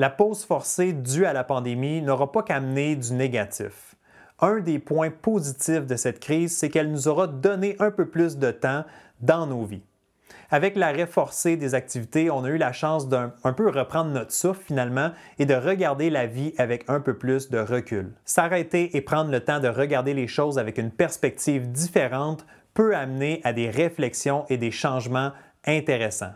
La pause forcée due à la pandémie n'aura pas qu'amener du négatif. Un des points positifs de cette crise, c'est qu'elle nous aura donné un peu plus de temps dans nos vies. Avec l'arrêt forcé des activités, on a eu la chance d'un peu reprendre notre souffle finalement et de regarder la vie avec un peu plus de recul. S'arrêter et prendre le temps de regarder les choses avec une perspective différente peut amener à des réflexions et des changements intéressants.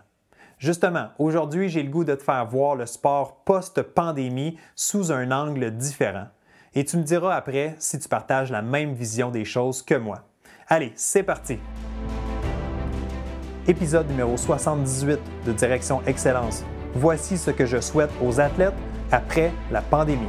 Justement, aujourd'hui, j'ai le goût de te faire voir le sport post-pandémie sous un angle différent. Et tu me diras après si tu partages la même vision des choses que moi. Allez, c'est parti! Épisode numéro 78 de Direction Excellence. Voici ce que je souhaite aux athlètes après la pandémie.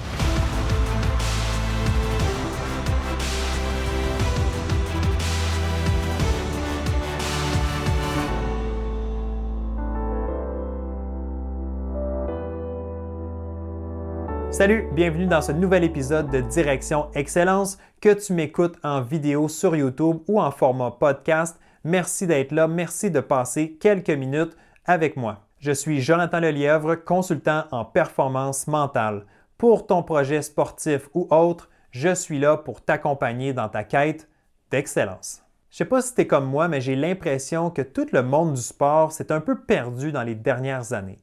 Salut, bienvenue dans ce nouvel épisode de Direction Excellence, que tu m'écoutes en vidéo sur YouTube ou en format podcast. Merci d'être là, merci de passer quelques minutes avec moi. Je suis Jonathan Lelièvre, consultant en performance mentale. Pour ton projet sportif ou autre, je suis là pour t'accompagner dans ta quête d'excellence. Je sais pas si tu es comme moi, mais j'ai l'impression que tout le monde du sport s'est un peu perdu dans les dernières années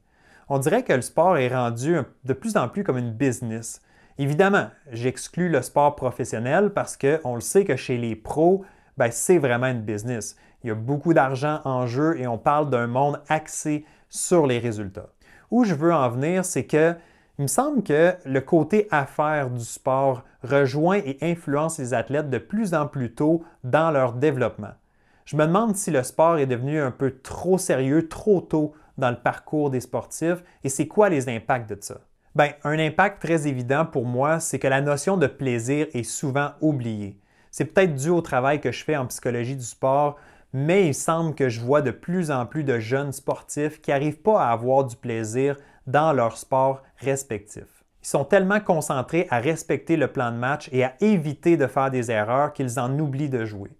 on dirait que le sport est rendu de plus en plus comme une business. Évidemment, j'exclus le sport professionnel parce qu'on le sait que chez les pros, ben, c'est vraiment une business. Il y a beaucoup d'argent en jeu et on parle d'un monde axé sur les résultats. Où je veux en venir, c'est que il me semble que le côté affaire du sport rejoint et influence les athlètes de plus en plus tôt dans leur développement. Je me demande si le sport est devenu un peu trop sérieux trop tôt dans le parcours des sportifs et c'est quoi les impacts de ça? Bien, un impact très évident pour moi, c'est que la notion de plaisir est souvent oubliée. C'est peut-être dû au travail que je fais en psychologie du sport, mais il semble que je vois de plus en plus de jeunes sportifs qui n'arrivent pas à avoir du plaisir dans leur sport respectif. Ils sont tellement concentrés à respecter le plan de match et à éviter de faire des erreurs qu'ils en oublient de jouer.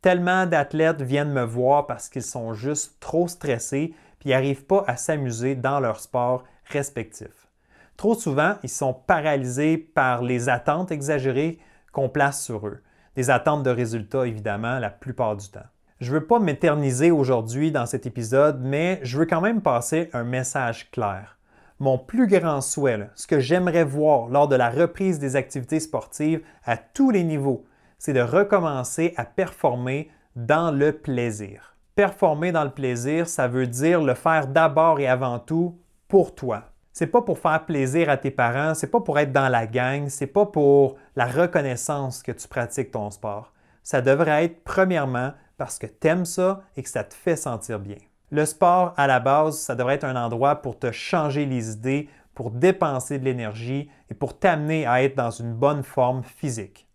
Tellement d'athlètes viennent me voir parce qu'ils sont juste trop stressés puis n'arrivent pas à s'amuser dans leur sport respectif. Trop souvent, ils sont paralysés par les attentes exagérées qu'on place sur eux. Des attentes de résultats, évidemment, la plupart du temps. Je ne veux pas m'éterniser aujourd'hui dans cet épisode, mais je veux quand même passer un message clair. Mon plus grand souhait, ce que j'aimerais voir lors de la reprise des activités sportives à tous les niveaux, c'est de recommencer à performer dans le plaisir performer dans le plaisir, ça veut dire le faire d'abord et avant tout pour toi. C'est pas pour faire plaisir à tes parents, c'est pas pour être dans la gang, c'est pas pour la reconnaissance que tu pratiques ton sport. Ça devrait être premièrement parce que tu aimes ça et que ça te fait sentir bien. Le sport, à la base, ça devrait être un endroit pour te changer les idées, pour dépenser de l'énergie et pour t'amener à être dans une bonne forme physique.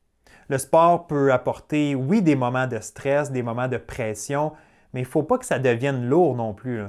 Le sport peut apporter, oui, des moments de stress, des moments de pression, mais il ne faut pas que ça devienne lourd non plus.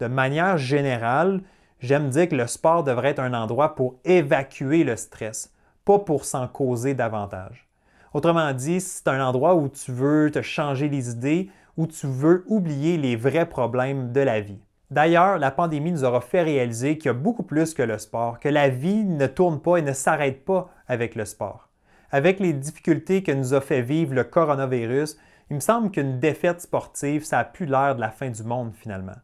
De manière générale, j'aime dire que le sport devrait être un endroit pour évacuer le stress, pas pour s'en causer davantage. Autrement dit, c'est un endroit où tu veux te changer les idées, où tu veux oublier les vrais problèmes de la vie. D'ailleurs, la pandémie nous aura fait réaliser qu'il y a beaucoup plus que le sport, que la vie ne tourne pas et ne s'arrête pas avec le sport. Avec les difficultés que nous a fait vivre le coronavirus, il me semble qu'une défaite sportive, ça n'a plus l'air de la fin du monde finalement.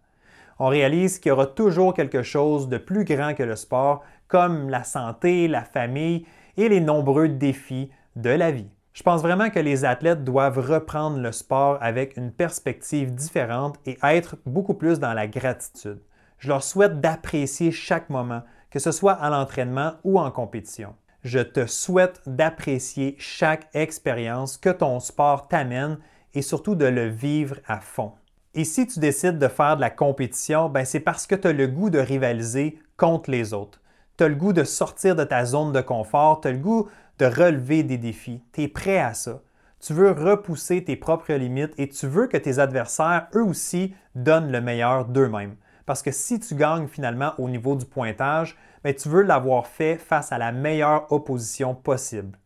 On réalise qu'il y aura toujours quelque chose de plus grand que le sport, comme la santé, la famille et les nombreux défis de la vie. Je pense vraiment que les athlètes doivent reprendre le sport avec une perspective différente et être beaucoup plus dans la gratitude. Je leur souhaite d'apprécier chaque moment, que ce soit à l'entraînement ou en compétition. Je te souhaite d'apprécier chaque expérience que ton sport t'amène et surtout de le vivre à fond. Et si tu décides de faire de la compétition, ben c'est parce que tu as le goût de rivaliser contre les autres. Tu as le goût de sortir de ta zone de confort, tu as le goût de relever des défis. Tu es prêt à ça. Tu veux repousser tes propres limites et tu veux que tes adversaires, eux aussi, donnent le meilleur d'eux-mêmes. Parce que si tu gagnes finalement au niveau du pointage, ben, tu veux l'avoir fait face à la meilleure opposition possible.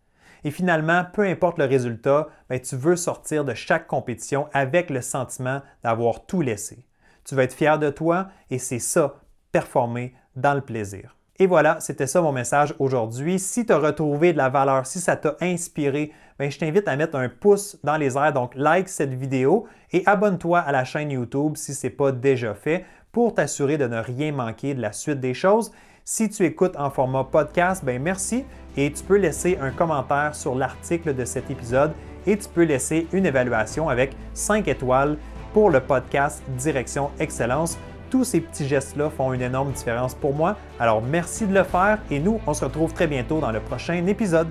Et finalement, peu importe le résultat, ben, tu veux sortir de chaque compétition avec le sentiment d'avoir tout laissé. Tu veux être fier de toi et c'est ça, performer dans le plaisir. Et voilà, c'était ça mon message aujourd'hui. Si tu as retrouvé de la valeur, si ça t'a inspiré, ben, je t'invite à mettre un pouce dans les airs. Donc, like cette vidéo et abonne-toi à la chaîne YouTube si ce n'est pas déjà fait pour t'assurer de ne rien manquer de la suite des choses. Si tu écoutes en format podcast, ben merci et tu peux laisser un commentaire sur l'article de cet épisode et tu peux laisser une évaluation avec 5 étoiles pour le podcast Direction Excellence. Tous ces petits gestes-là font une énorme différence pour moi. Alors merci de le faire et nous, on se retrouve très bientôt dans le prochain épisode.